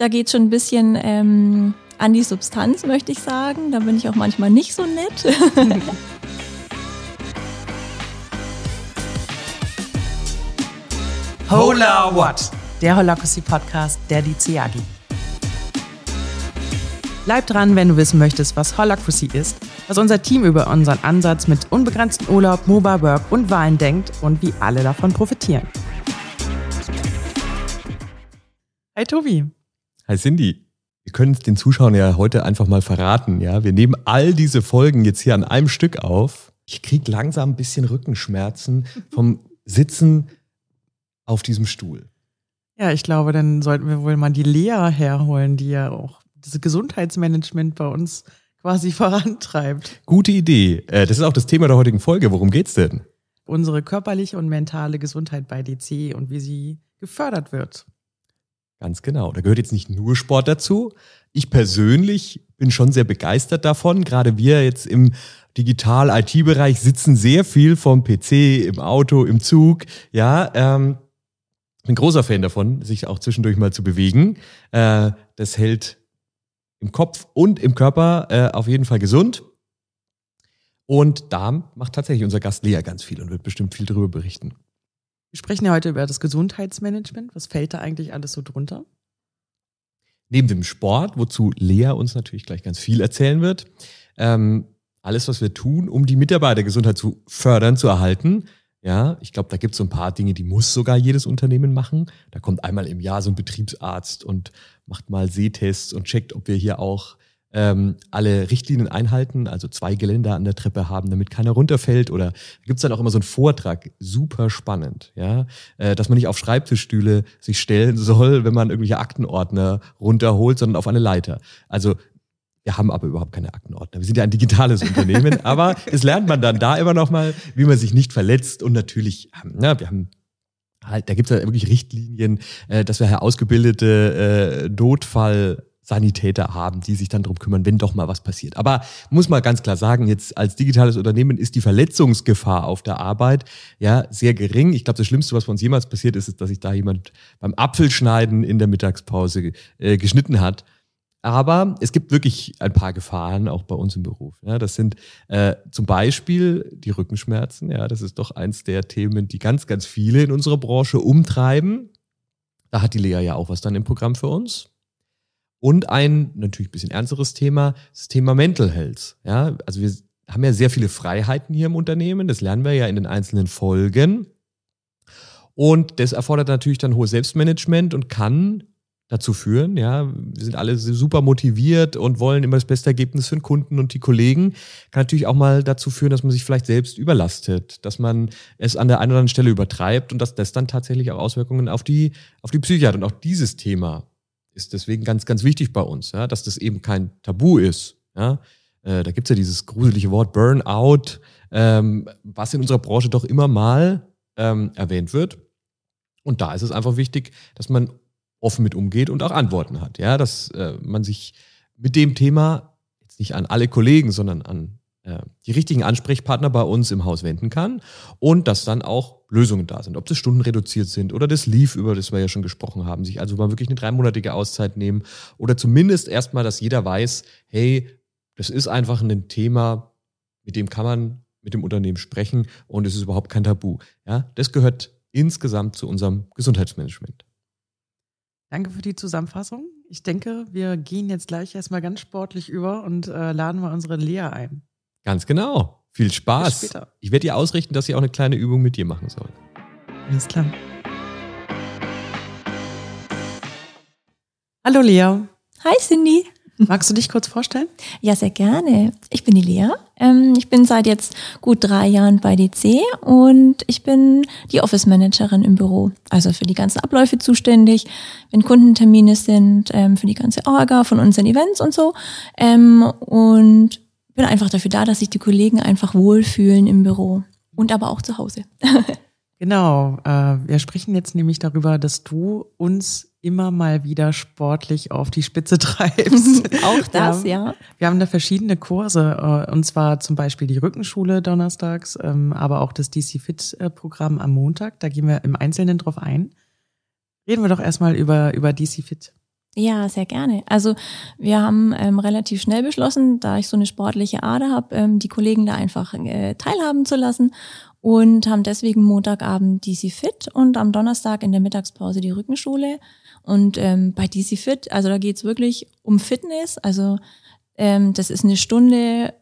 Da geht schon ein bisschen ähm, an die Substanz, möchte ich sagen. Da bin ich auch manchmal nicht so nett. Hola What? Der Holacracy Podcast der DCAGI. Bleib dran, wenn du wissen möchtest, was Holacracy ist, was unser Team über unseren Ansatz mit unbegrenztem Urlaub, Mobile Work und Wahlen denkt und wie alle davon profitieren. Hi Tobi. Hi Cindy. Wir können es den Zuschauern ja heute einfach mal verraten. Ja, wir nehmen all diese Folgen jetzt hier an einem Stück auf. Ich kriege langsam ein bisschen Rückenschmerzen vom Sitzen auf diesem Stuhl. Ja, ich glaube, dann sollten wir wohl mal die Lea herholen, die ja auch das Gesundheitsmanagement bei uns quasi vorantreibt. Gute Idee. Äh, das ist auch das Thema der heutigen Folge. Worum geht's denn? Unsere körperliche und mentale Gesundheit bei DC und wie sie gefördert wird. Ganz genau. Da gehört jetzt nicht nur Sport dazu. Ich persönlich bin schon sehr begeistert davon. Gerade wir jetzt im Digital-IT-Bereich sitzen sehr viel vom PC, im Auto, im Zug. Ja, ähm, bin großer Fan davon, sich auch zwischendurch mal zu bewegen. Äh, das hält im Kopf und im Körper äh, auf jeden Fall gesund. Und da macht tatsächlich unser Gast Lea ganz viel und wird bestimmt viel darüber berichten. Wir sprechen ja heute über das Gesundheitsmanagement. Was fällt da eigentlich alles so drunter? Neben dem Sport, wozu Lea uns natürlich gleich ganz viel erzählen wird, ähm, alles, was wir tun, um die Mitarbeitergesundheit zu fördern, zu erhalten. Ja, ich glaube, da gibt es so ein paar Dinge, die muss sogar jedes Unternehmen machen. Da kommt einmal im Jahr so ein Betriebsarzt und macht mal Sehtests und checkt, ob wir hier auch ähm, alle Richtlinien einhalten, also zwei Geländer an der Treppe haben, damit keiner runterfällt. Oder gibt's dann auch immer so einen Vortrag, super spannend, ja, äh, dass man nicht auf Schreibtischstühle sich stellen soll, wenn man irgendwelche Aktenordner runterholt, sondern auf eine Leiter. Also wir haben aber überhaupt keine Aktenordner. Wir sind ja ein digitales Unternehmen, aber es lernt man dann da immer noch mal, wie man sich nicht verletzt und natürlich, ja, wir haben halt, da gibt es ja wirklich Richtlinien, äh, dass wir ausgebildete äh, Notfall Sanitäter haben, die sich dann drum kümmern, wenn doch mal was passiert. Aber muss man ganz klar sagen, jetzt als digitales Unternehmen ist die Verletzungsgefahr auf der Arbeit ja sehr gering. Ich glaube, das Schlimmste, was bei uns jemals passiert ist, ist, dass sich da jemand beim Apfelschneiden in der Mittagspause äh, geschnitten hat. Aber es gibt wirklich ein paar Gefahren auch bei uns im Beruf. Ja, das sind äh, zum Beispiel die Rückenschmerzen. Ja, das ist doch eins der Themen, die ganz, ganz viele in unserer Branche umtreiben. Da hat die Lea ja auch was dann im Programm für uns. Und ein natürlich ein bisschen ernsteres Thema, das Thema Mental Health. Ja, also wir haben ja sehr viele Freiheiten hier im Unternehmen. Das lernen wir ja in den einzelnen Folgen. Und das erfordert natürlich dann hohes Selbstmanagement und kann dazu führen. Ja, wir sind alle super motiviert und wollen immer das beste Ergebnis für den Kunden und die Kollegen. Kann natürlich auch mal dazu führen, dass man sich vielleicht selbst überlastet, dass man es an der einen oder anderen Stelle übertreibt und dass das dann tatsächlich auch Auswirkungen auf die, auf die Psyche hat. Und auch dieses Thema ist deswegen ganz, ganz wichtig bei uns, ja, dass das eben kein Tabu ist. Ja. Äh, da gibt's ja dieses gruselige Wort Burnout, ähm, was in unserer Branche doch immer mal ähm, erwähnt wird. Und da ist es einfach wichtig, dass man offen mit umgeht und auch Antworten hat. Ja, dass äh, man sich mit dem Thema jetzt nicht an alle Kollegen, sondern an die richtigen Ansprechpartner bei uns im Haus wenden kann und dass dann auch Lösungen da sind. Ob das Stunden reduziert sind oder das Lief, über das wir ja schon gesprochen haben, sich also mal wirklich eine dreimonatige Auszeit nehmen oder zumindest erstmal, dass jeder weiß, hey, das ist einfach ein Thema, mit dem kann man mit dem Unternehmen sprechen und es ist überhaupt kein Tabu. Ja, das gehört insgesamt zu unserem Gesundheitsmanagement. Danke für die Zusammenfassung. Ich denke, wir gehen jetzt gleich erstmal ganz sportlich über und äh, laden mal unsere Lea ein. Ganz genau. Viel Spaß. Ich werde ihr ausrichten, dass sie auch eine kleine Übung mit dir machen soll. Alles klar. Hallo Lea. Hi Cindy. Magst du dich kurz vorstellen? Ja, sehr gerne. Ich bin die Lea. Ähm, ich bin seit jetzt gut drei Jahren bei DC und ich bin die Office Managerin im Büro. Also für die ganzen Abläufe zuständig, wenn Kundentermine sind, ähm, für die ganze Orga von unseren Events und so. Ähm, und bin einfach dafür da, dass sich die Kollegen einfach wohlfühlen im Büro und aber auch zu Hause. genau. Äh, wir sprechen jetzt nämlich darüber, dass du uns immer mal wieder sportlich auf die Spitze treibst. Auch das, wir haben, ja. Wir haben da verschiedene Kurse, äh, und zwar zum Beispiel die Rückenschule donnerstags, ähm, aber auch das DC Fit Programm am Montag. Da gehen wir im Einzelnen drauf ein. Reden wir doch erstmal über, über DC Fit. Ja, sehr gerne. Also wir haben ähm, relativ schnell beschlossen, da ich so eine sportliche Ader habe, ähm, die Kollegen da einfach äh, teilhaben zu lassen und haben deswegen Montagabend DC Fit und am Donnerstag in der Mittagspause die Rückenschule. Und ähm, bei DC Fit, also da geht's wirklich um Fitness. Also ähm, das ist eine Stunde,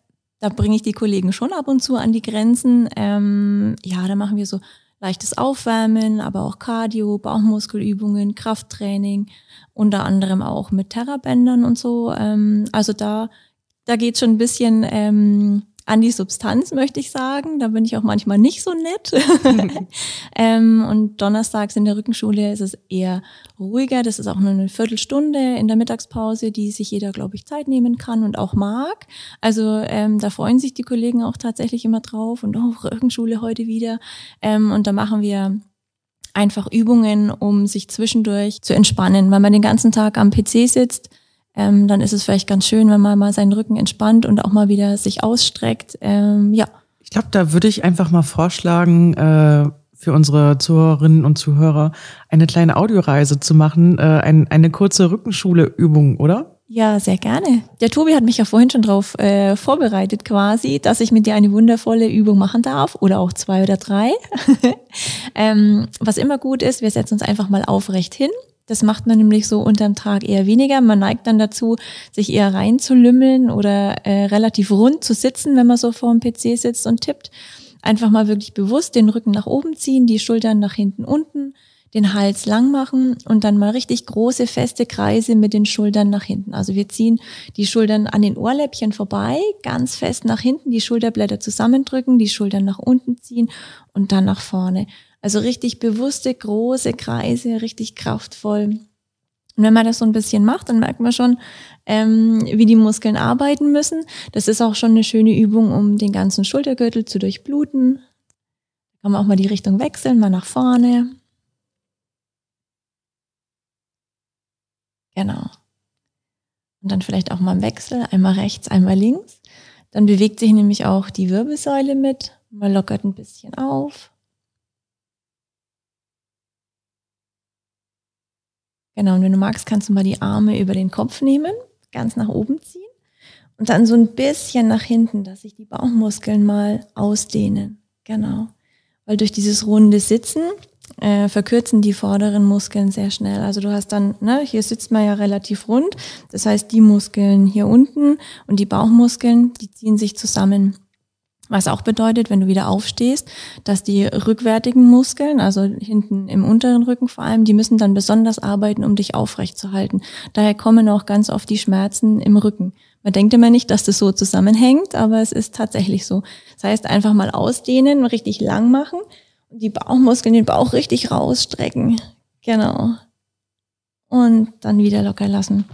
da bringe ich die Kollegen schon ab und zu an die Grenzen. Ähm, ja, da machen wir so leichtes Aufwärmen, aber auch Cardio, Bauchmuskelübungen, Krafttraining, unter anderem auch mit Terrabändern und so. Ähm, also da, da geht schon ein bisschen ähm, an die Substanz, möchte ich sagen. Da bin ich auch manchmal nicht so nett. ähm, und donnerstags in der Rückenschule ist es eher ruhiger. Das ist auch nur eine Viertelstunde in der Mittagspause, die sich jeder, glaube ich, Zeit nehmen kann und auch mag. Also ähm, da freuen sich die Kollegen auch tatsächlich immer drauf und auch oh, Rückenschule heute wieder. Ähm, und da machen wir einfach Übungen, um sich zwischendurch zu entspannen, weil man den ganzen Tag am PC sitzt ähm, dann ist es vielleicht ganz schön, wenn man mal seinen Rücken entspannt und auch mal wieder sich ausstreckt. Ähm, ja. Ich glaube, da würde ich einfach mal vorschlagen, äh, für unsere Zuhörerinnen und Zuhörer eine kleine Audioreise zu machen, äh, ein, eine kurze Rückenschule-Übung, oder? Ja, sehr gerne. Der Tobi hat mich ja vorhin schon darauf äh, vorbereitet quasi, dass ich mit dir eine wundervolle Übung machen darf oder auch zwei oder drei. ähm, was immer gut ist, wir setzen uns einfach mal aufrecht hin das macht man nämlich so unterm Tag eher weniger. Man neigt dann dazu, sich eher reinzulümmeln oder äh, relativ rund zu sitzen, wenn man so vor dem PC sitzt und tippt. Einfach mal wirklich bewusst den Rücken nach oben ziehen, die Schultern nach hinten unten, den Hals lang machen und dann mal richtig große, feste Kreise mit den Schultern nach hinten. Also wir ziehen die Schultern an den Ohrläppchen vorbei, ganz fest nach hinten, die Schulterblätter zusammendrücken, die Schultern nach unten ziehen und dann nach vorne. Also richtig bewusste, große Kreise, richtig kraftvoll. Und wenn man das so ein bisschen macht, dann merkt man schon, ähm, wie die Muskeln arbeiten müssen. Das ist auch schon eine schöne Übung, um den ganzen Schultergürtel zu durchbluten. Kann man auch mal die Richtung wechseln, mal nach vorne. Genau. Und dann vielleicht auch mal im Wechsel, einmal rechts, einmal links. Dann bewegt sich nämlich auch die Wirbelsäule mit. Man lockert ein bisschen auf. Genau, und wenn du magst, kannst du mal die Arme über den Kopf nehmen, ganz nach oben ziehen und dann so ein bisschen nach hinten, dass sich die Bauchmuskeln mal ausdehnen. Genau. Weil durch dieses runde Sitzen äh, verkürzen die vorderen Muskeln sehr schnell. Also du hast dann, ne, hier sitzt man ja relativ rund. Das heißt, die Muskeln hier unten und die Bauchmuskeln, die ziehen sich zusammen. Was auch bedeutet, wenn du wieder aufstehst, dass die rückwärtigen Muskeln, also hinten im unteren Rücken vor allem, die müssen dann besonders arbeiten, um dich aufrecht zu halten. Daher kommen auch ganz oft die Schmerzen im Rücken. Man denkt immer nicht, dass das so zusammenhängt, aber es ist tatsächlich so. Das heißt, einfach mal ausdehnen, richtig lang machen und die Bauchmuskeln, den Bauch richtig rausstrecken. Genau. Und dann wieder locker lassen.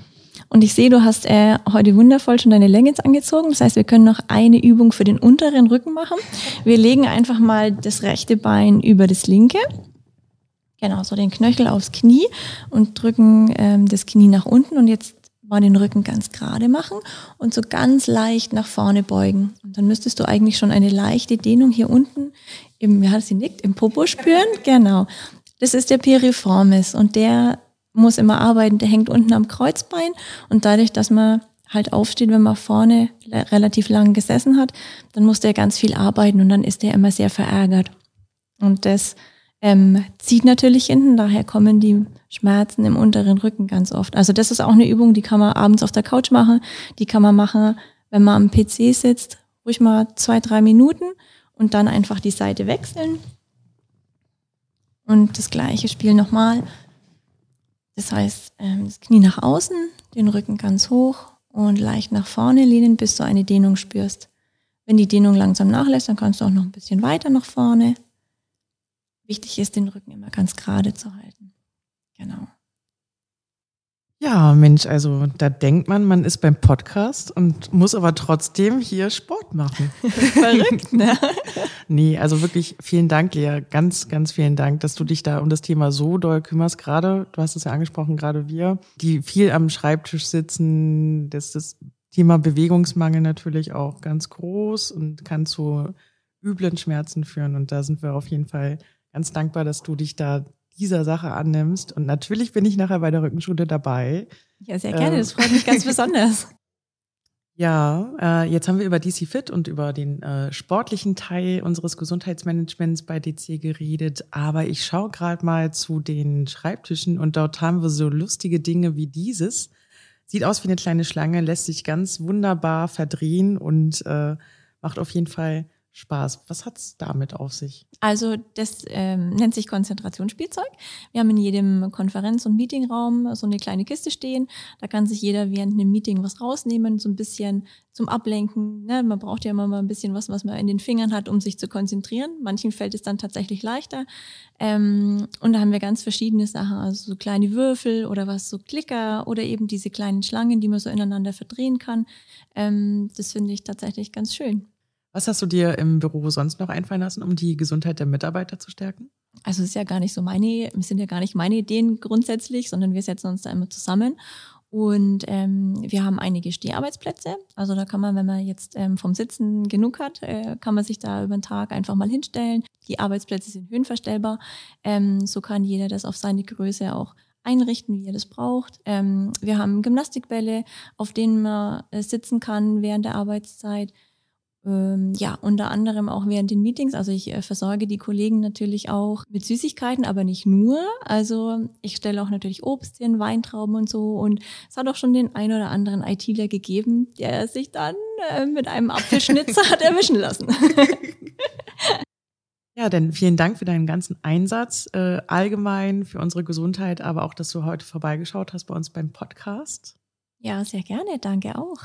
Und ich sehe, du hast äh, heute wundervoll schon deine Leggings angezogen. Das heißt, wir können noch eine Übung für den unteren Rücken machen. Wir legen einfach mal das rechte Bein über das linke. Genau, so den Knöchel aufs Knie und drücken ähm, das Knie nach unten und jetzt mal den Rücken ganz gerade machen und so ganz leicht nach vorne beugen. Und dann müsstest du eigentlich schon eine leichte Dehnung hier unten im, ja, sie nickt, im Popo spüren. Genau. Das ist der Piriformis und der muss immer arbeiten, der hängt unten am Kreuzbein und dadurch, dass man halt aufsteht, wenn man vorne relativ lang gesessen hat, dann muss der ganz viel arbeiten und dann ist der immer sehr verärgert. Und das ähm, zieht natürlich hinten, daher kommen die Schmerzen im unteren Rücken ganz oft. Also das ist auch eine Übung, die kann man abends auf der Couch machen, die kann man machen, wenn man am PC sitzt, ruhig mal zwei, drei Minuten und dann einfach die Seite wechseln. Und das gleiche Spiel nochmal. Das heißt, ähm, das Knie nach außen, den Rücken ganz hoch und leicht nach vorne lehnen, bis du eine Dehnung spürst. Wenn die Dehnung langsam nachlässt, dann kannst du auch noch ein bisschen weiter nach vorne. Wichtig ist, den Rücken immer ganz gerade zu halten. Genau. Ja, Mensch, also da denkt man, man ist beim Podcast und muss aber trotzdem hier Sport machen. Verrückt, ne? nee, also wirklich vielen Dank, Lea. Ganz, ganz vielen Dank, dass du dich da um das Thema so doll kümmerst. Gerade, du hast es ja angesprochen, gerade wir, die viel am Schreibtisch sitzen, das ist das Thema Bewegungsmangel natürlich auch ganz groß und kann zu üblen Schmerzen führen. Und da sind wir auf jeden Fall ganz dankbar, dass du dich da dieser Sache annimmst. Und natürlich bin ich nachher bei der Rückenschule dabei. Ja, sehr gerne. Ähm. Das freut mich ganz besonders. Ja, äh, jetzt haben wir über DC Fit und über den äh, sportlichen Teil unseres Gesundheitsmanagements bei DC geredet, aber ich schaue gerade mal zu den Schreibtischen und dort haben wir so lustige Dinge wie dieses. Sieht aus wie eine kleine Schlange, lässt sich ganz wunderbar verdrehen und äh, macht auf jeden Fall Spaß. Was hat's damit auf sich? Also das ähm, nennt sich Konzentrationsspielzeug. Wir haben in jedem Konferenz- und Meetingraum so eine kleine Kiste stehen. Da kann sich jeder während einem Meeting was rausnehmen, so ein bisschen zum Ablenken. Ne? Man braucht ja immer mal ein bisschen was, was man in den Fingern hat, um sich zu konzentrieren. Manchen fällt es dann tatsächlich leichter. Ähm, und da haben wir ganz verschiedene Sachen, also so kleine Würfel oder was, so Klicker oder eben diese kleinen Schlangen, die man so ineinander verdrehen kann. Ähm, das finde ich tatsächlich ganz schön. Was hast du dir im Büro sonst noch einfallen lassen, um die Gesundheit der Mitarbeiter zu stärken? Also es ist ja gar nicht so meine, es sind ja gar nicht meine Ideen grundsätzlich, sondern wir setzen uns da immer zusammen. Und ähm, wir haben einige Steharbeitsplätze. Also da kann man, wenn man jetzt ähm, vom Sitzen genug hat, äh, kann man sich da über den Tag einfach mal hinstellen. Die Arbeitsplätze sind höhenverstellbar. Ähm, so kann jeder das auf seine Größe auch einrichten, wie er das braucht. Ähm, wir haben Gymnastikbälle, auf denen man äh, sitzen kann während der Arbeitszeit. Ähm, ja, unter anderem auch während den Meetings. Also ich äh, versorge die Kollegen natürlich auch mit Süßigkeiten, aber nicht nur. Also ich stelle auch natürlich Obst hin, Weintrauben und so. Und es hat auch schon den ein oder anderen ITler gegeben, der sich dann äh, mit einem Apfelschnitzer hat erwischen lassen. Ja, denn vielen Dank für deinen ganzen Einsatz äh, allgemein für unsere Gesundheit, aber auch, dass du heute vorbeigeschaut hast bei uns beim Podcast. Ja, sehr gerne. Danke auch.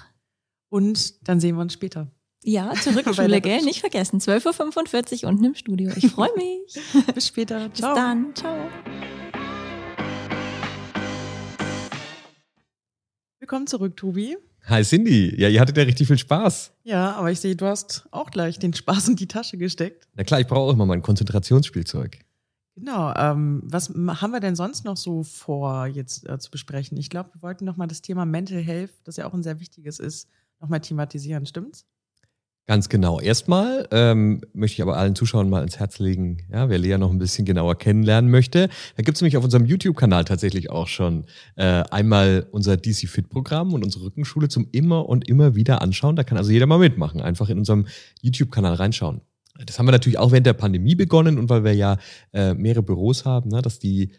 Und dann sehen wir uns später. Ja, zur Rückschule, gell? Nicht vergessen. 12.45 Uhr unten im Studio. Ich freue mich. Bis später. Ciao. Bis dann. Ciao. Willkommen zurück, Tobi. Hi Cindy. Ja, ihr hattet ja richtig viel Spaß. Ja, aber ich sehe, du hast auch gleich den Spaß in die Tasche gesteckt. Na klar, ich brauche auch immer mein Konzentrationsspielzeug. Genau. Ähm, was haben wir denn sonst noch so vor, jetzt äh, zu besprechen? Ich glaube, wir wollten noch mal das Thema Mental Health, das ja auch ein sehr wichtiges ist, noch mal thematisieren. Stimmt's? Ganz genau. Erstmal ähm, möchte ich aber allen Zuschauern mal ins Herz legen, ja, wer Lea noch ein bisschen genauer kennenlernen möchte. Da gibt es nämlich auf unserem YouTube-Kanal tatsächlich auch schon äh, einmal unser DC Fit-Programm und unsere Rückenschule zum immer und immer wieder anschauen. Da kann also jeder mal mitmachen. Einfach in unserem YouTube-Kanal reinschauen. Das haben wir natürlich auch während der Pandemie begonnen und weil wir ja äh, mehrere Büros haben, ne, dass die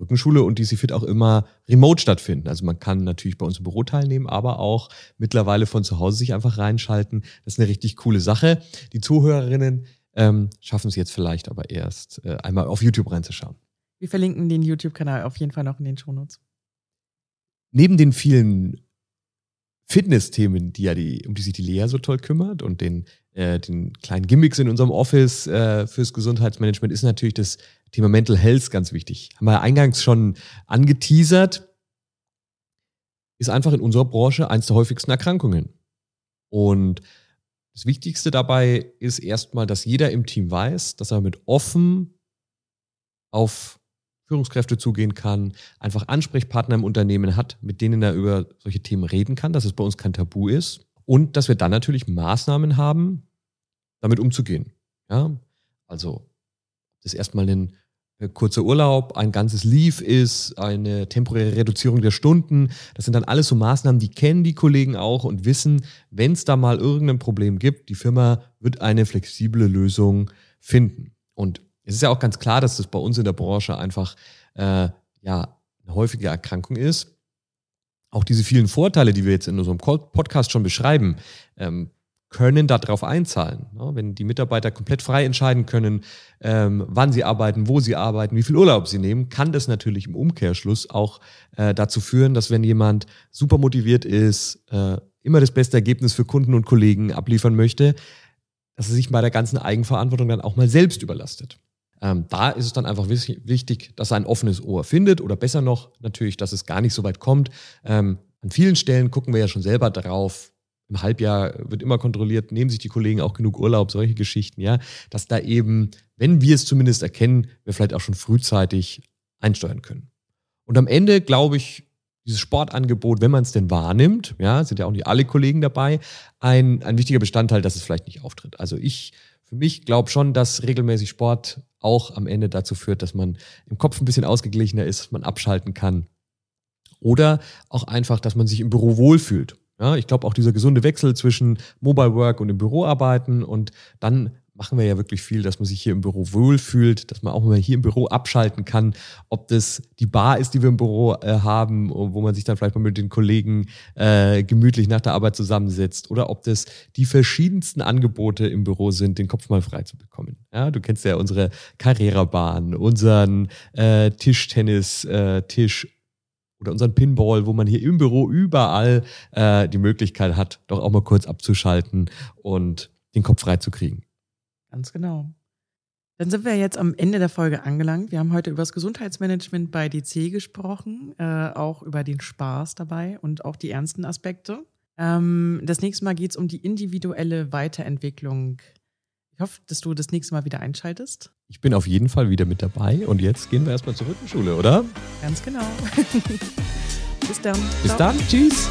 Rückenschule und DC Fit auch immer remote stattfinden. Also man kann natürlich bei uns im Büro teilnehmen, aber auch mittlerweile von zu Hause sich einfach reinschalten. Das ist eine richtig coole Sache. Die Zuhörerinnen ähm, schaffen es jetzt vielleicht aber erst, äh, einmal auf YouTube reinzuschauen. Wir verlinken den YouTube-Kanal auf jeden Fall noch in den Shownotes. Neben den vielen Fitness-Themen, die ja die, um die sich die Lea so toll kümmert und den, äh, den kleinen Gimmicks in unserem Office äh, fürs Gesundheitsmanagement ist natürlich das Thema Mental Health ganz wichtig. Haben wir eingangs schon angeteasert, ist einfach in unserer Branche eins der häufigsten Erkrankungen. Und das Wichtigste dabei ist erstmal, dass jeder im Team weiß, dass er mit offen auf Führungskräfte zugehen kann, einfach Ansprechpartner im Unternehmen hat, mit denen er über solche Themen reden kann, dass es bei uns kein Tabu ist und dass wir dann natürlich Maßnahmen haben, damit umzugehen. Ja, also das erstmal ein äh, kurzer Urlaub, ein ganzes Leave ist, eine temporäre Reduzierung der Stunden. Das sind dann alles so Maßnahmen, die kennen die Kollegen auch und wissen, wenn es da mal irgendein Problem gibt, die Firma wird eine flexible Lösung finden. Und es ist ja auch ganz klar, dass das bei uns in der Branche einfach äh, ja eine häufige Erkrankung ist. Auch diese vielen Vorteile, die wir jetzt in unserem Podcast schon beschreiben, ähm, können darauf einzahlen. Ne? Wenn die Mitarbeiter komplett frei entscheiden können, ähm, wann sie arbeiten, wo sie arbeiten, wie viel Urlaub sie nehmen, kann das natürlich im Umkehrschluss auch äh, dazu führen, dass wenn jemand super motiviert ist, äh, immer das beste Ergebnis für Kunden und Kollegen abliefern möchte, dass er sich bei der ganzen Eigenverantwortung dann auch mal selbst überlastet. Ähm, da ist es dann einfach wichtig, dass er ein offenes Ohr findet oder besser noch natürlich, dass es gar nicht so weit kommt. Ähm, an vielen Stellen gucken wir ja schon selber darauf, im Halbjahr wird immer kontrolliert, nehmen sich die Kollegen auch genug Urlaub, solche Geschichten, ja, dass da eben, wenn wir es zumindest erkennen, wir vielleicht auch schon frühzeitig einsteuern können. Und am Ende glaube ich, dieses Sportangebot, wenn man es denn wahrnimmt, ja, sind ja auch nicht alle Kollegen dabei, ein, ein wichtiger Bestandteil, dass es vielleicht nicht auftritt. Also ich für mich glaube schon, dass regelmäßig Sport auch am Ende dazu führt, dass man im Kopf ein bisschen ausgeglichener ist, man abschalten kann. Oder auch einfach, dass man sich im Büro wohlfühlt. Ja, ich glaube auch dieser gesunde Wechsel zwischen Mobile Work und im Büro arbeiten und dann machen wir ja wirklich viel, dass man sich hier im Büro wohlfühlt, dass man auch mal hier im Büro abschalten kann, ob das die Bar ist, die wir im Büro äh, haben, wo man sich dann vielleicht mal mit den Kollegen äh, gemütlich nach der Arbeit zusammensetzt oder ob das die verschiedensten Angebote im Büro sind, den Kopf mal frei zu bekommen. Ja, du kennst ja unsere Carrera-Bahn, unseren äh, Tischtennis-Tisch äh, oder unseren Pinball, wo man hier im Büro überall äh, die Möglichkeit hat, doch auch mal kurz abzuschalten und den Kopf frei zu kriegen. Ganz genau. Dann sind wir jetzt am Ende der Folge angelangt. Wir haben heute über das Gesundheitsmanagement bei DC gesprochen, äh, auch über den Spaß dabei und auch die ernsten Aspekte. Ähm, das nächste Mal geht es um die individuelle Weiterentwicklung. Ich hoffe, dass du das nächste Mal wieder einschaltest. Ich bin auf jeden Fall wieder mit dabei und jetzt gehen wir erstmal zur Rückenschule, oder? Ganz genau. Bis dann. Bis Ciao. dann. Tschüss.